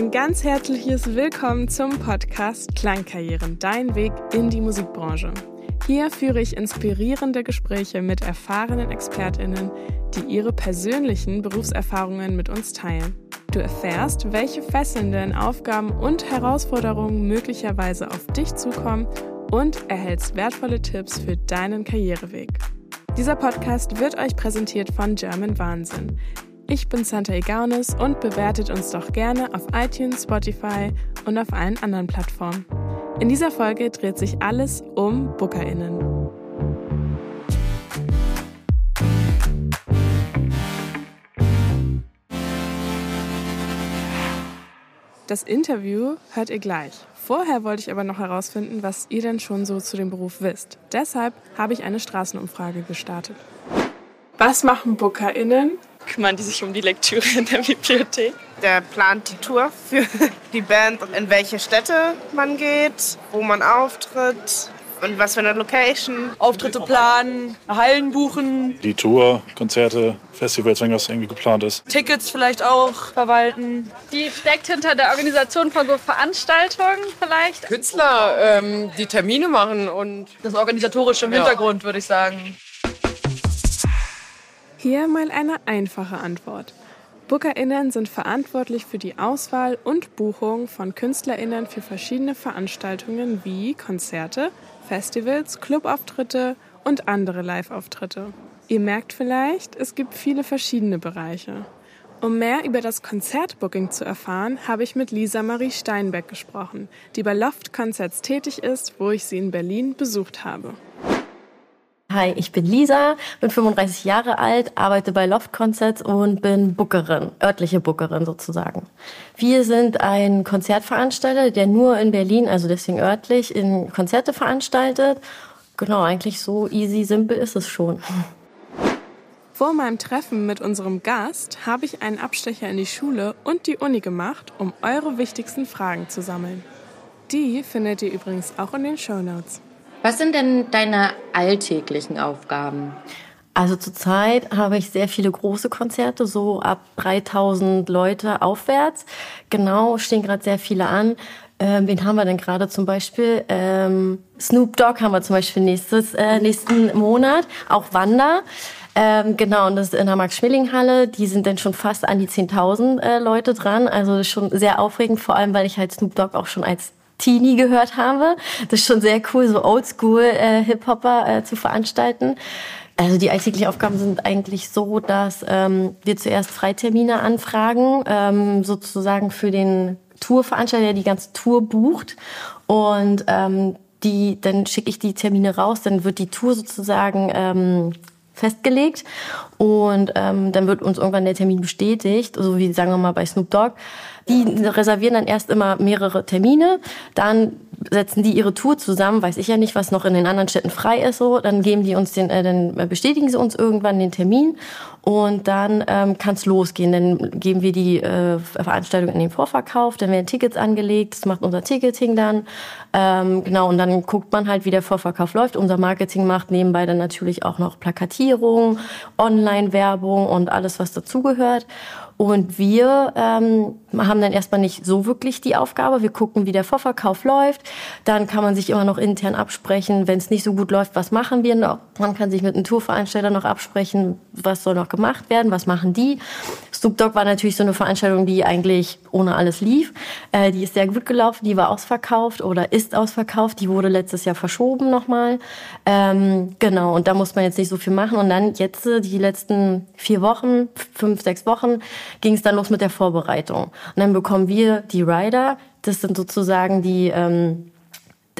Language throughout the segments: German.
ein ganz herzliches Willkommen zum Podcast Klangkarrieren, dein Weg in die Musikbranche. Hier führe ich inspirierende Gespräche mit erfahrenen Expertinnen, die ihre persönlichen Berufserfahrungen mit uns teilen. Du erfährst, welche fesselnden Aufgaben und Herausforderungen möglicherweise auf dich zukommen und erhältst wertvolle Tipps für deinen Karriereweg. Dieser Podcast wird euch präsentiert von German Wahnsinn. Ich bin Santa Igaunis und bewertet uns doch gerne auf iTunes, Spotify und auf allen anderen Plattformen. In dieser Folge dreht sich alles um BookerInnen. Das Interview hört ihr gleich. Vorher wollte ich aber noch herausfinden, was ihr denn schon so zu dem Beruf wisst. Deshalb habe ich eine Straßenumfrage gestartet. Was machen BookerInnen? Kümmern die sich um die Lektüre in der Bibliothek? Der plant die Tour für die Band, in welche Städte man geht, wo man auftritt, und was für eine Location? Auftritte planen, Hallen buchen. Die Tour, Konzerte, Festivals, wenn das irgendwie geplant ist. Tickets vielleicht auch verwalten. Die steckt hinter der Organisation von so Veranstaltungen vielleicht. Künstler, ähm, die Termine machen und das Organisatorische im ja. Hintergrund, würde ich sagen. Hier mal eine einfache Antwort. BookerInnen sind verantwortlich für die Auswahl und Buchung von KünstlerInnen für verschiedene Veranstaltungen wie Konzerte, Festivals, Clubauftritte und andere Live-Auftritte. Ihr merkt vielleicht, es gibt viele verschiedene Bereiche. Um mehr über das Konzertbooking zu erfahren, habe ich mit Lisa Marie Steinbeck gesprochen, die bei Loft Concerts tätig ist, wo ich sie in Berlin besucht habe. Hi, ich bin Lisa, bin 35 Jahre alt, arbeite bei Loft Concerts und bin Bookerin, örtliche Bookerin sozusagen. Wir sind ein Konzertveranstalter, der nur in Berlin, also deswegen örtlich, in Konzerte veranstaltet. Genau, eigentlich so easy, simpel ist es schon. Vor meinem Treffen mit unserem Gast habe ich einen Abstecher in die Schule und die Uni gemacht, um eure wichtigsten Fragen zu sammeln. Die findet ihr übrigens auch in den Show Notes. Was sind denn deine alltäglichen Aufgaben? Also zurzeit habe ich sehr viele große Konzerte, so ab 3000 Leute aufwärts. Genau, stehen gerade sehr viele an. Ähm, wen haben wir denn gerade zum Beispiel? Ähm, Snoop Dogg haben wir zum Beispiel nächstes, äh, nächsten Monat. Auch Wanda. Ähm, genau, und das ist in der Max-Schmeling-Halle. Die sind dann schon fast an die 10.000 äh, Leute dran. Also schon sehr aufregend, vor allem, weil ich halt Snoop Dogg auch schon als Teenie gehört habe. Das ist schon sehr cool, so Oldschool äh, äh, zu veranstalten. Also die alltäglichen Aufgaben sind eigentlich so, dass ähm, wir zuerst Freitermine anfragen, ähm, sozusagen für den Tourveranstalter, der die ganze Tour bucht. Und ähm, die, dann schicke ich die Termine raus, dann wird die Tour sozusagen ähm, festgelegt und ähm, dann wird uns irgendwann der Termin bestätigt, so wie sagen wir mal bei Snoop Dogg. Die reservieren dann erst immer mehrere Termine, dann setzen die ihre Tour zusammen, weiß ich ja nicht, was noch in den anderen Städten frei ist, so, dann geben die uns den, äh, dann bestätigen sie uns irgendwann den Termin und dann ähm, kann es losgehen. Dann geben wir die äh, Veranstaltung in den Vorverkauf, dann werden Tickets angelegt, das macht unser Ticketing dann. Ähm, genau, und dann guckt man halt, wie der Vorverkauf läuft. Unser Marketing macht nebenbei dann natürlich auch noch Plakatierung, Online-Werbung und alles, was dazugehört. Und wir ähm, haben dann erstmal nicht so wirklich die Aufgabe. Wir gucken, wie der Vorverkauf läuft. Dann kann man sich immer noch intern absprechen, wenn es nicht so gut läuft, was machen wir noch. Man kann sich mit einem Tourveranstalter noch absprechen, was soll noch gemacht werden, was machen die. Snoop Dogg war natürlich so eine Veranstaltung, die eigentlich ohne alles lief. Äh, die ist sehr gut gelaufen, die war ausverkauft oder ist ausverkauft. Die wurde letztes Jahr verschoben nochmal. Ähm, genau, und da muss man jetzt nicht so viel machen. Und dann jetzt äh, die letzten vier Wochen, fünf, sechs Wochen, ging es dann los mit der Vorbereitung. Und dann bekommen wir die Rider, das sind sozusagen die ähm,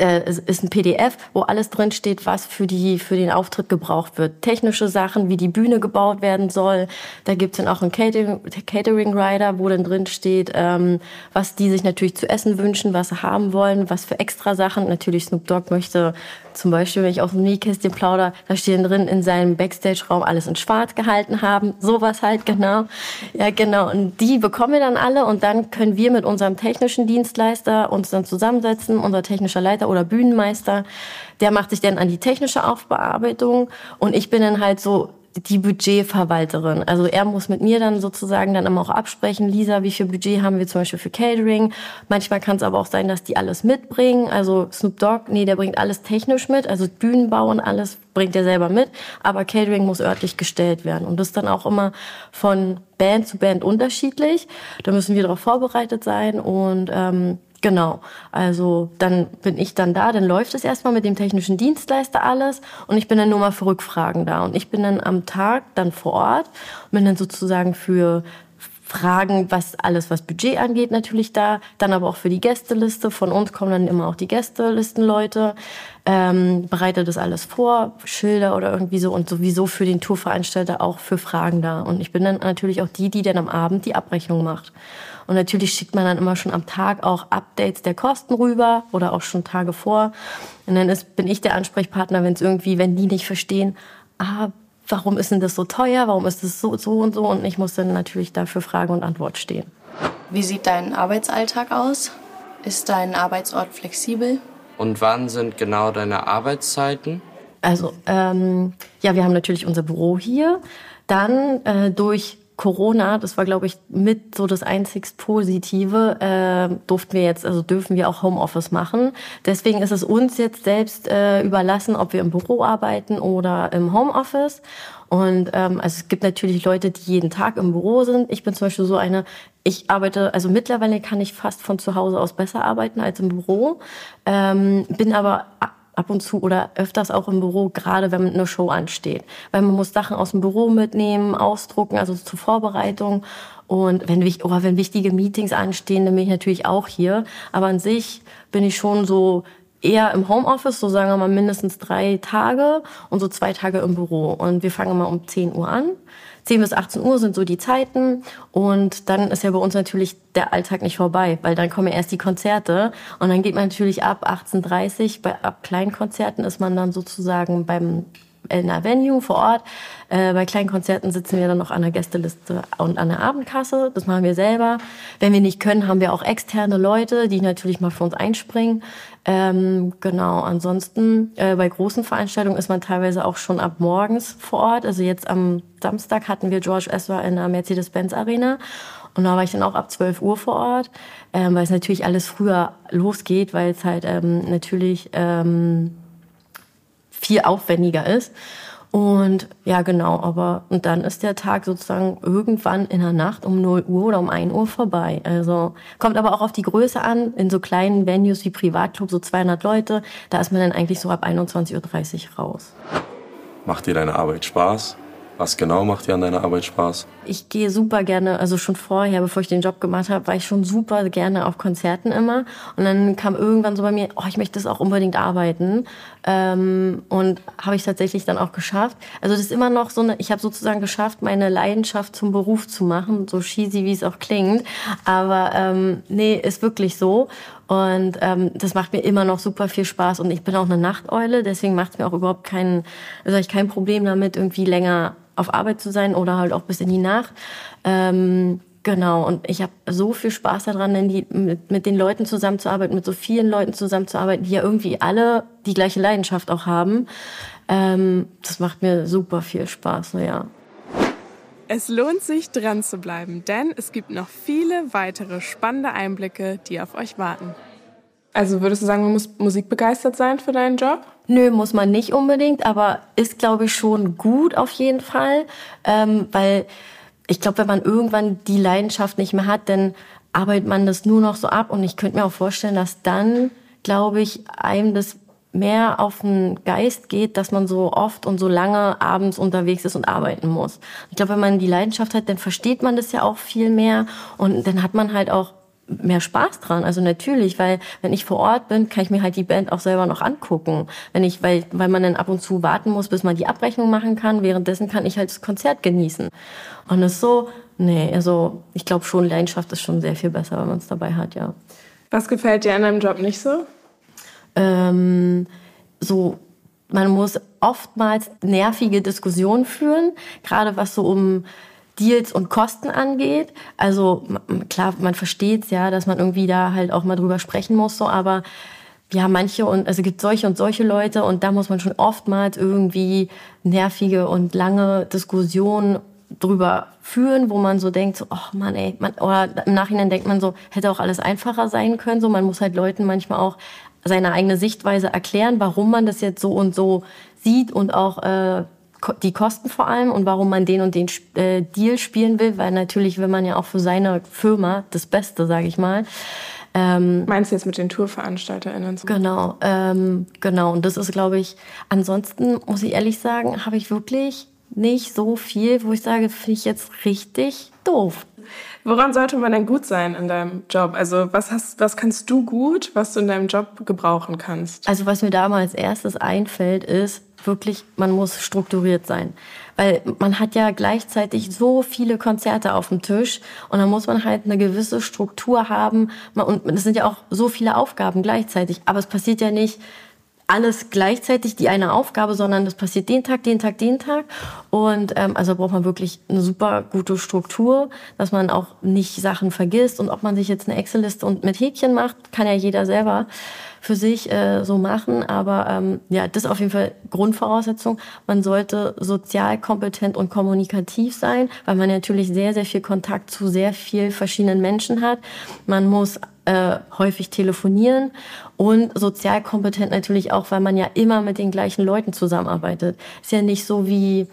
äh, ist ein PDF, wo alles drin steht, was für, die, für den Auftritt gebraucht wird. Technische Sachen, wie die Bühne gebaut werden soll. Da gibt es dann auch einen Catering, Catering Rider, wo dann drin steht, ähm, was die sich natürlich zu essen wünschen, was sie haben wollen, was für extra Sachen. Natürlich Snoop Dogg möchte zum Beispiel, wenn ich aus dem Nähkästchen plauder, da stehen drin in seinem Backstage-Raum alles in schwarz gehalten haben. Sowas halt, genau. Ja, genau. Und die bekommen wir dann alle und dann können wir mit unserem technischen Dienstleister uns dann zusammensetzen, unser technischer Leiter oder Bühnenmeister, der macht sich dann an die technische Aufbearbeitung und ich bin dann halt so die Budgetverwalterin. Also er muss mit mir dann sozusagen dann immer auch absprechen, Lisa, wie viel Budget haben wir zum Beispiel für Catering. Manchmal kann es aber auch sein, dass die alles mitbringen. Also Snoop Dogg, nee, der bringt alles technisch mit, also Bühnenbau und alles bringt er selber mit. Aber Catering muss örtlich gestellt werden. Und das ist dann auch immer von Band zu Band unterschiedlich. Da müssen wir darauf vorbereitet sein und ähm, Genau, also dann bin ich dann da, dann läuft es erstmal mit dem technischen Dienstleister alles und ich bin dann nur mal für Rückfragen da. Und ich bin dann am Tag dann vor Ort und bin dann sozusagen für Fragen, was alles, was Budget angeht, natürlich da. Dann aber auch für die Gästeliste. Von uns kommen dann immer auch die Gästelistenleute. Ähm, bereite das alles vor, Schilder oder irgendwie so und sowieso für den Tourveranstalter auch für Fragen da. Und ich bin dann natürlich auch die, die dann am Abend die Abrechnung macht. Und natürlich schickt man dann immer schon am Tag auch Updates der Kosten rüber oder auch schon Tage vor. Und dann ist, bin ich der Ansprechpartner, wenn es irgendwie, wenn die nicht verstehen, ah, warum ist denn das so teuer, warum ist das so, so und so. Und ich muss dann natürlich dafür Frage und Antwort stehen. Wie sieht dein Arbeitsalltag aus? Ist dein Arbeitsort flexibel? Und wann sind genau deine Arbeitszeiten? Also, ähm, ja, wir haben natürlich unser Büro hier. Dann äh, durch Corona, das war, glaube ich, mit so das einzigst Positive, äh, durften wir jetzt, also dürfen wir auch Homeoffice machen. Deswegen ist es uns jetzt selbst äh, überlassen, ob wir im Büro arbeiten oder im Homeoffice. Und ähm, also es gibt natürlich Leute, die jeden Tag im Büro sind. Ich bin zum Beispiel so eine, ich arbeite, also mittlerweile kann ich fast von zu Hause aus besser arbeiten als im Büro, ähm, bin aber ab und zu oder öfters auch im Büro, gerade wenn eine Show ansteht. Weil man muss Sachen aus dem Büro mitnehmen, ausdrucken, also zur Vorbereitung. Und wenn, oh, wenn wichtige Meetings anstehen, dann bin ich natürlich auch hier. Aber an sich bin ich schon so eher im Homeoffice, so sagen wir mal mindestens drei Tage und so zwei Tage im Büro. Und wir fangen mal um 10 Uhr an. 10 bis 18 Uhr sind so die Zeiten. Und dann ist ja bei uns natürlich der Alltag nicht vorbei, weil dann kommen ja erst die Konzerte. Und dann geht man natürlich ab 18.30 bei ab Kleinkonzerten ist man dann sozusagen beim in der Venue vor Ort. Äh, bei kleinen Konzerten sitzen wir dann noch an der Gästeliste und an der Abendkasse. Das machen wir selber. Wenn wir nicht können, haben wir auch externe Leute, die natürlich mal für uns einspringen. Ähm, genau, ansonsten äh, bei großen Veranstaltungen ist man teilweise auch schon ab morgens vor Ort. Also jetzt am Samstag hatten wir George Ezra in der Mercedes-Benz Arena. Und da war ich dann auch ab 12 Uhr vor Ort, ähm, weil es natürlich alles früher losgeht, weil es halt ähm, natürlich ähm, viel aufwendiger ist. Und ja, genau, aber und dann ist der Tag sozusagen irgendwann in der Nacht um 0 Uhr oder um 1 Uhr vorbei. Also kommt aber auch auf die Größe an. In so kleinen Venues wie Privatclub, so 200 Leute, da ist man dann eigentlich so ab 21.30 Uhr raus. Macht dir deine Arbeit Spaß? Was genau macht dir an deiner Arbeit Spaß? Ich gehe super gerne, also schon vorher, bevor ich den Job gemacht habe, war ich schon super gerne auf Konzerten immer. Und dann kam irgendwann so bei mir, oh, ich möchte das auch unbedingt arbeiten. Ähm, und habe ich tatsächlich dann auch geschafft. Also das ist immer noch so eine, ich habe sozusagen geschafft, meine Leidenschaft zum Beruf zu machen, so cheesy wie es auch klingt. Aber ähm, nee, ist wirklich so. Und ähm, das macht mir immer noch super viel Spaß. Und ich bin auch eine Nachteule, deswegen macht es mir auch überhaupt kein, also ich kein Problem damit, irgendwie länger auf Arbeit zu sein oder halt auch bis in die Nacht. Ähm, genau, und ich habe so viel Spaß daran, die, mit, mit den Leuten zusammenzuarbeiten, mit so vielen Leuten zusammenzuarbeiten, die ja irgendwie alle die gleiche Leidenschaft auch haben. Ähm, das macht mir super viel Spaß, ja. Es lohnt sich, dran zu bleiben, denn es gibt noch viele weitere spannende Einblicke, die auf euch warten. Also würdest du sagen, man muss musikbegeistert sein für deinen Job? Nö, muss man nicht unbedingt, aber ist, glaube ich, schon gut auf jeden Fall, ähm, weil ich glaube, wenn man irgendwann die Leidenschaft nicht mehr hat, dann arbeitet man das nur noch so ab und ich könnte mir auch vorstellen, dass dann, glaube ich, einem das mehr auf den Geist geht, dass man so oft und so lange abends unterwegs ist und arbeiten muss. Ich glaube, wenn man die Leidenschaft hat, dann versteht man das ja auch viel mehr und dann hat man halt auch mehr Spaß dran. Also natürlich, weil wenn ich vor Ort bin, kann ich mir halt die Band auch selber noch angucken. Wenn ich, weil, weil man dann ab und zu warten muss, bis man die Abrechnung machen kann. Währenddessen kann ich halt das Konzert genießen. Und das ist so, nee, also ich glaube schon, Leidenschaft ist schon sehr viel besser, wenn man es dabei hat, ja. Was gefällt dir an deinem Job nicht so? Ähm, so, man muss oftmals nervige Diskussionen führen, gerade was so um Deals und Kosten angeht. Also klar, man versteht ja, dass man irgendwie da halt auch mal drüber sprechen muss, so, aber ja, manche und also gibt solche und solche Leute und da muss man schon oftmals irgendwie nervige und lange Diskussionen drüber führen, wo man so denkt, so, oh Mann, ey, man, oder im Nachhinein denkt man so, hätte auch alles einfacher sein können. So, man muss halt Leuten manchmal auch seine eigene Sichtweise erklären, warum man das jetzt so und so sieht und auch äh, die Kosten vor allem und warum man den und den äh, Deal spielen will, weil natürlich will man ja auch für seine Firma das Beste, sage ich mal. Ähm, Meinst du jetzt mit den TourveranstalterInnen? So? Genau, ähm, genau. Und das ist, glaube ich, ansonsten muss ich ehrlich sagen, habe ich wirklich nicht so viel, wo ich sage, finde ich jetzt richtig doof. Woran sollte man denn gut sein in deinem Job? Also was, hast, was kannst du gut, was du in deinem Job gebrauchen kannst? Also was mir da mal als erstes einfällt, ist wirklich, man muss strukturiert sein. Weil man hat ja gleichzeitig so viele Konzerte auf dem Tisch und dann muss man halt eine gewisse Struktur haben. Und es sind ja auch so viele Aufgaben gleichzeitig. Aber es passiert ja nicht alles gleichzeitig die eine Aufgabe, sondern das passiert den Tag, den Tag, den Tag. Und ähm, also braucht man wirklich eine super gute Struktur, dass man auch nicht Sachen vergisst. Und ob man sich jetzt eine Excel-Liste und mit Häkchen macht, kann ja jeder selber für sich äh, so machen. Aber ähm, ja, das ist auf jeden Fall Grundvoraussetzung. Man sollte sozial kompetent und kommunikativ sein, weil man natürlich sehr, sehr viel Kontakt zu sehr viel verschiedenen Menschen hat. Man muss äh, häufig telefonieren und sozial kompetent natürlich auch, weil man ja immer mit den gleichen Leuten zusammenarbeitet. Ist ja nicht so wie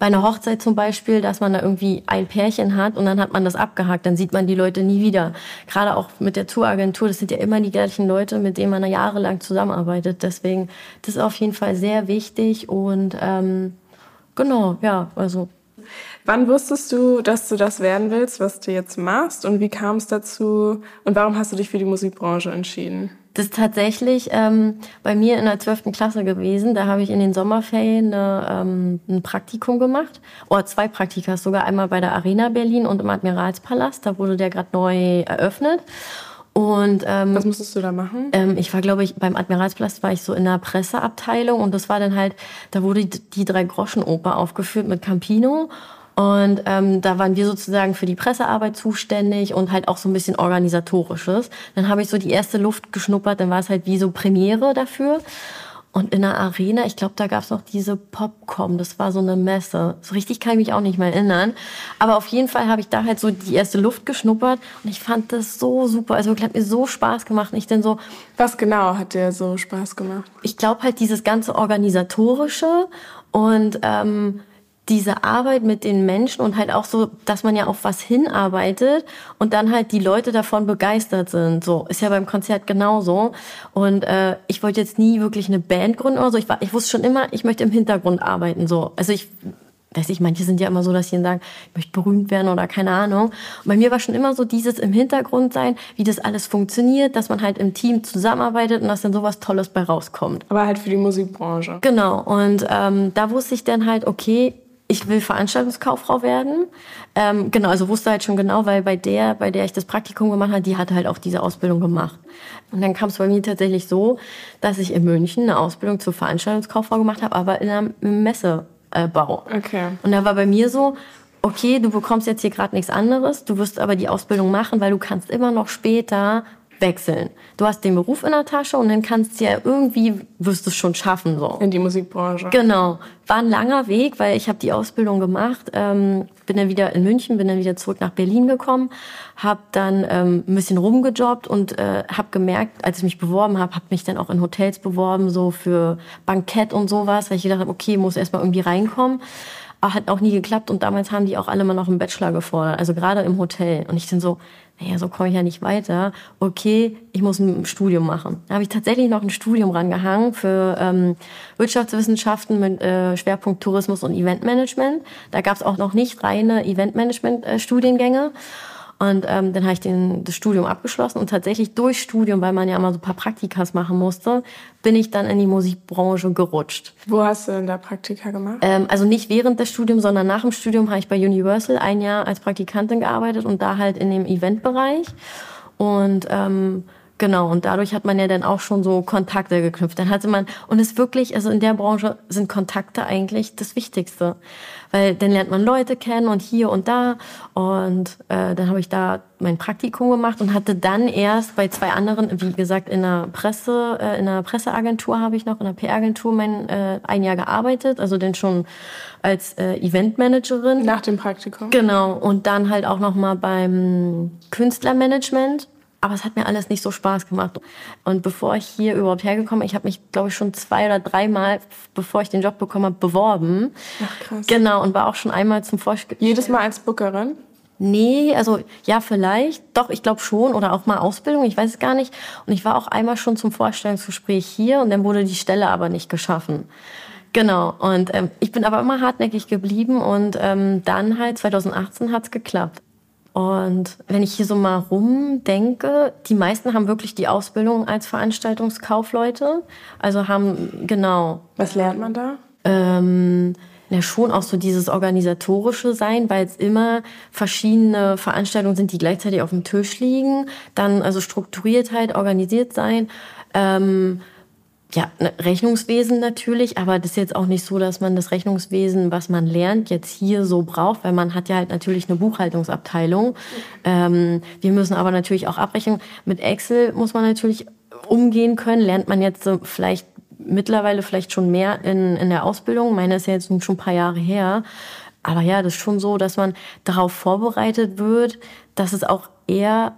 bei einer Hochzeit zum Beispiel, dass man da irgendwie ein Pärchen hat und dann hat man das abgehakt, dann sieht man die Leute nie wieder. Gerade auch mit der Touragentur, das sind ja immer die gleichen Leute, mit denen man jahrelang zusammenarbeitet. Deswegen, das ist auf jeden Fall sehr wichtig und ähm, genau, ja, also Wann wusstest du, dass du das werden willst, was du jetzt machst? Und wie kam es dazu? Und warum hast du dich für die Musikbranche entschieden? Das ist tatsächlich ähm, bei mir in der 12. Klasse gewesen. Da habe ich in den Sommerferien eine, ähm, ein Praktikum gemacht. Oder zwei Praktika, sogar einmal bei der Arena Berlin und im Admiralspalast. Da wurde der gerade neu eröffnet. Und ähm, was musstest du da machen? Ähm, ich war, glaube ich, beim Admiralspalast war ich so in der Presseabteilung und das war dann halt, da wurde die, die drei Groschen Oper aufgeführt mit Campino und ähm, da waren wir sozusagen für die Pressearbeit zuständig und halt auch so ein bisschen organisatorisches. Dann habe ich so die erste Luft geschnuppert, dann war es halt wie so Premiere dafür. Und in der Arena, ich glaube, da gab es noch diese Popcom, das war so eine Messe. So richtig kann ich mich auch nicht mehr erinnern. Aber auf jeden Fall habe ich da halt so die erste Luft geschnuppert und ich fand das so super. Also hat mir so Spaß gemacht. Und ich denn so. Was genau hat dir so Spaß gemacht? Ich glaube halt dieses ganze Organisatorische und ähm, diese Arbeit mit den Menschen und halt auch so, dass man ja auf was hinarbeitet und dann halt die Leute davon begeistert sind. So ist ja beim Konzert genauso. Und äh, ich wollte jetzt nie wirklich eine Band gründen oder so. Ich, war, ich wusste schon immer, ich möchte im Hintergrund arbeiten. So, also ich weiß ich, manche sind ja immer so, dass sie sagen, ich möchte berühmt werden oder keine Ahnung. Und bei mir war schon immer so dieses im Hintergrund sein, wie das alles funktioniert, dass man halt im Team zusammenarbeitet und dass dann sowas Tolles bei rauskommt. Aber halt für die Musikbranche. Genau. Und ähm, da wusste ich dann halt, okay, ich will Veranstaltungskauffrau werden. Ähm, genau, also wusste halt schon genau, weil bei der, bei der ich das Praktikum gemacht habe, die hatte halt auch diese Ausbildung gemacht. Und dann kam es bei mir tatsächlich so, dass ich in München eine Ausbildung zur Veranstaltungskauffrau gemacht habe, aber in einem Messebau. Okay. Und da war bei mir so, okay, du bekommst jetzt hier gerade nichts anderes, du wirst aber die Ausbildung machen, weil du kannst immer noch später wechseln. Du hast den Beruf in der Tasche und dann kannst du ja irgendwie, wirst du es schon schaffen. So. In die Musikbranche. Genau. War ein langer Weg, weil ich habe die Ausbildung gemacht, ähm, bin dann wieder in München, bin dann wieder zurück nach Berlin gekommen, habe dann ähm, ein bisschen rumgejobbt und äh, habe gemerkt, als ich mich beworben habe, habe mich dann auch in Hotels beworben, so für Bankett und sowas, weil ich gedacht habe, okay, muss erstmal irgendwie reinkommen. Aber hat auch nie geklappt und damals haben die auch alle mal noch einen Bachelor gefordert, also gerade im Hotel. Und ich dann so, naja, so komme ich ja nicht weiter. Okay, ich muss ein Studium machen. Da habe ich tatsächlich noch ein Studium rangehangen für ähm, Wirtschaftswissenschaften mit äh, Schwerpunkt Tourismus und Eventmanagement. Da gab es auch noch nicht reine Eventmanagement-Studiengänge. Äh, und ähm, dann habe ich den, das Studium abgeschlossen und tatsächlich durch Studium, weil man ja immer so ein paar Praktikas machen musste, bin ich dann in die Musikbranche gerutscht. Wo hast du denn da Praktika gemacht? Ähm, also nicht während des Studiums, sondern nach dem Studium habe ich bei Universal ein Jahr als Praktikantin gearbeitet und da halt in dem Eventbereich. Und ähm, Genau, und dadurch hat man ja dann auch schon so Kontakte geknüpft. Dann hatte man, und es wirklich, also in der Branche sind Kontakte eigentlich das Wichtigste. Weil dann lernt man Leute kennen und hier und da. Und äh, dann habe ich da mein Praktikum gemacht und hatte dann erst bei zwei anderen, wie gesagt, in einer Presse, äh, in einer Presseagentur habe ich noch, in einer PR-Agentur mein äh, ein Jahr gearbeitet, also dann schon als äh, Eventmanagerin. Nach dem Praktikum? Genau. Und dann halt auch noch mal beim Künstlermanagement aber es hat mir alles nicht so Spaß gemacht. Und bevor ich hier überhaupt hergekommen bin, ich habe mich, glaube ich, schon zwei oder dreimal, bevor ich den Job bekommen habe, beworben. Ach, krass. Genau, und war auch schon einmal zum Vorspiel. Jedes Mal als Bookerin? Nee, also ja, vielleicht. Doch, ich glaube schon. Oder auch mal Ausbildung, ich weiß es gar nicht. Und ich war auch einmal schon zum Vorstellungsgespräch hier und dann wurde die Stelle aber nicht geschaffen. Genau, und ähm, ich bin aber immer hartnäckig geblieben und ähm, dann halt 2018 hat's geklappt. Und wenn ich hier so mal rumdenke, die meisten haben wirklich die Ausbildung als Veranstaltungskaufleute. Also haben, genau. Was lernt man da? Ähm, ja, schon auch so dieses organisatorische sein, weil es immer verschiedene Veranstaltungen sind, die gleichzeitig auf dem Tisch liegen. Dann also Strukturiertheit, organisiert sein. Ähm, ja, ne, Rechnungswesen natürlich, aber das ist jetzt auch nicht so, dass man das Rechnungswesen, was man lernt, jetzt hier so braucht, weil man hat ja halt natürlich eine Buchhaltungsabteilung. Ähm, wir müssen aber natürlich auch abrechnen. Mit Excel muss man natürlich umgehen können, lernt man jetzt so vielleicht mittlerweile vielleicht schon mehr in, in der Ausbildung. Meine ist ja jetzt schon ein paar Jahre her. Aber ja, das ist schon so, dass man darauf vorbereitet wird, dass es auch eher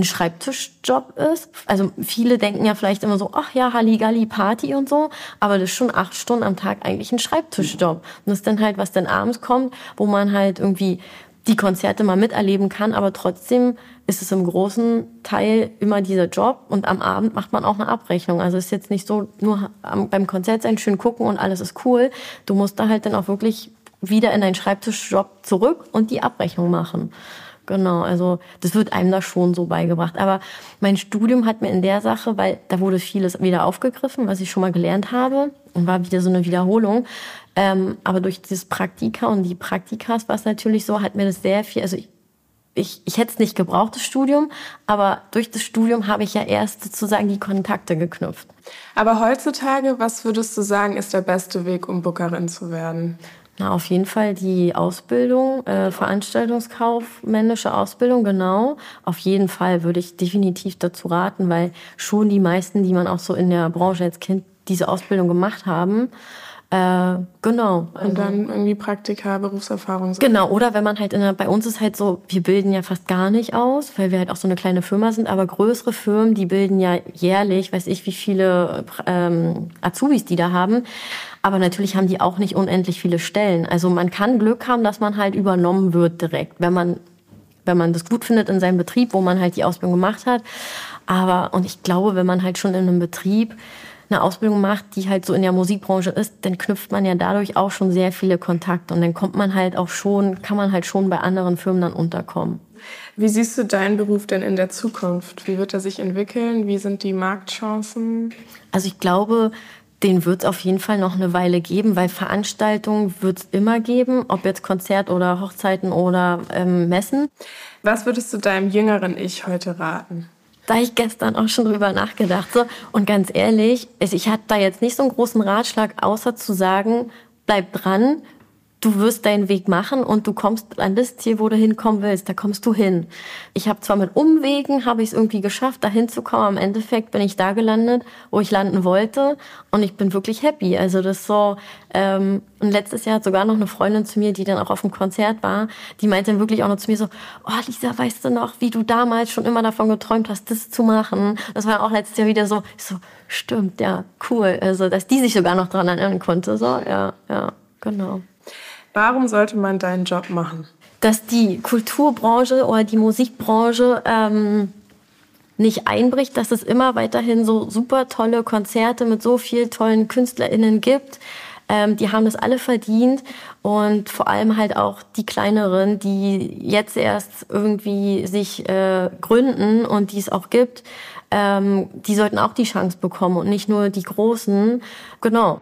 ein Schreibtischjob ist. Also viele denken ja vielleicht immer so, ach ja, Halligalli Party und so, aber das ist schon acht Stunden am Tag eigentlich ein Schreibtischjob. Und das ist dann halt, was dann abends kommt, wo man halt irgendwie die Konzerte mal miterleben kann, aber trotzdem ist es im großen Teil immer dieser Job und am Abend macht man auch eine Abrechnung. Also es ist jetzt nicht so nur beim Konzert sein, schön gucken und alles ist cool. Du musst da halt dann auch wirklich wieder in deinen Schreibtischjob zurück und die Abrechnung machen. Genau, also das wird einem da schon so beigebracht. Aber mein Studium hat mir in der Sache, weil da wurde vieles wieder aufgegriffen, was ich schon mal gelernt habe und war wieder so eine Wiederholung. Ähm, aber durch dieses Praktika und die Praktikas war es natürlich so, hat mir das sehr viel, also ich, ich, ich hätte es nicht gebraucht, das Studium, aber durch das Studium habe ich ja erst sozusagen die Kontakte geknüpft. Aber heutzutage, was würdest du sagen, ist der beste Weg, um Bookerin zu werden? Na, auf jeden Fall die Ausbildung, äh, Veranstaltungskaufmännische Ausbildung, genau. Auf jeden Fall würde ich definitiv dazu raten, weil schon die meisten, die man auch so in der Branche als Kind diese Ausbildung gemacht haben, äh, genau. Und dann irgendwie Praktika, Berufserfahrung. So. Genau, oder wenn man halt in der, bei uns ist halt so, wir bilden ja fast gar nicht aus, weil wir halt auch so eine kleine Firma sind, aber größere Firmen, die bilden ja jährlich, weiß ich, wie viele ähm, Azubis die da haben. Aber natürlich haben die auch nicht unendlich viele Stellen. Also man kann Glück haben, dass man halt übernommen wird direkt, wenn man wenn man das gut findet in seinem Betrieb, wo man halt die Ausbildung gemacht hat. Aber, und ich glaube, wenn man halt schon in einem Betrieb eine Ausbildung macht, die halt so in der Musikbranche ist, dann knüpft man ja dadurch auch schon sehr viele Kontakte und dann kommt man halt auch schon, kann man halt schon bei anderen Firmen dann unterkommen. Wie siehst du deinen Beruf denn in der Zukunft? Wie wird er sich entwickeln? Wie sind die Marktchancen? Also ich glaube, den wird es auf jeden Fall noch eine Weile geben, weil Veranstaltungen wird es immer geben, ob jetzt Konzert oder Hochzeiten oder ähm, Messen. Was würdest du deinem jüngeren Ich heute raten? Da ich gestern auch schon drüber nachgedacht. So. Und ganz ehrlich, ich hatte da jetzt nicht so einen großen Ratschlag, außer zu sagen, bleib dran, du wirst deinen Weg machen und du kommst an das Ziel, wo du hinkommen willst, da kommst du hin. Ich habe zwar mit Umwegen, habe ich es irgendwie geschafft, da hinzukommen, am Endeffekt bin ich da gelandet, wo ich landen wollte und ich bin wirklich happy. Also das so, ähm, und letztes Jahr hat sogar noch eine Freundin zu mir, die dann auch auf dem Konzert war, die meinte dann wirklich auch noch zu mir so, oh Lisa, weißt du noch, wie du damals schon immer davon geträumt hast, das zu machen? Das war auch letztes Jahr wieder so, ich so, stimmt, ja, cool. Also, dass die sich sogar noch dran erinnern konnte, so, ja, ja, genau. Warum sollte man deinen Job machen? Dass die Kulturbranche oder die Musikbranche ähm, nicht einbricht, dass es immer weiterhin so super tolle Konzerte mit so vielen tollen KünstlerInnen gibt. Ähm, die haben das alle verdient und vor allem halt auch die kleineren, die jetzt erst irgendwie sich äh, gründen und die es auch gibt, ähm, die sollten auch die Chance bekommen und nicht nur die Großen. Genau.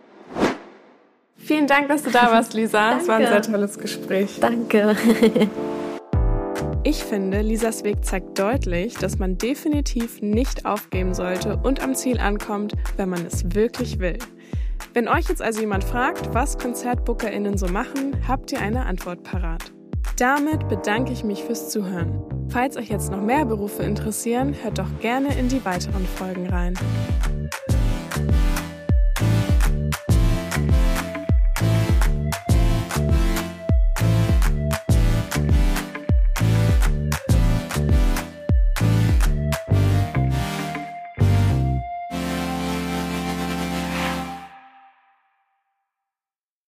Vielen Dank, dass du da warst, Lisa. Es war ein sehr tolles Gespräch. Danke. Ich finde, Lisas Weg zeigt deutlich, dass man definitiv nicht aufgeben sollte und am Ziel ankommt, wenn man es wirklich will. Wenn euch jetzt also jemand fragt, was KonzertbookerInnen so machen, habt ihr eine Antwort parat. Damit bedanke ich mich fürs Zuhören. Falls euch jetzt noch mehr Berufe interessieren, hört doch gerne in die weiteren Folgen rein.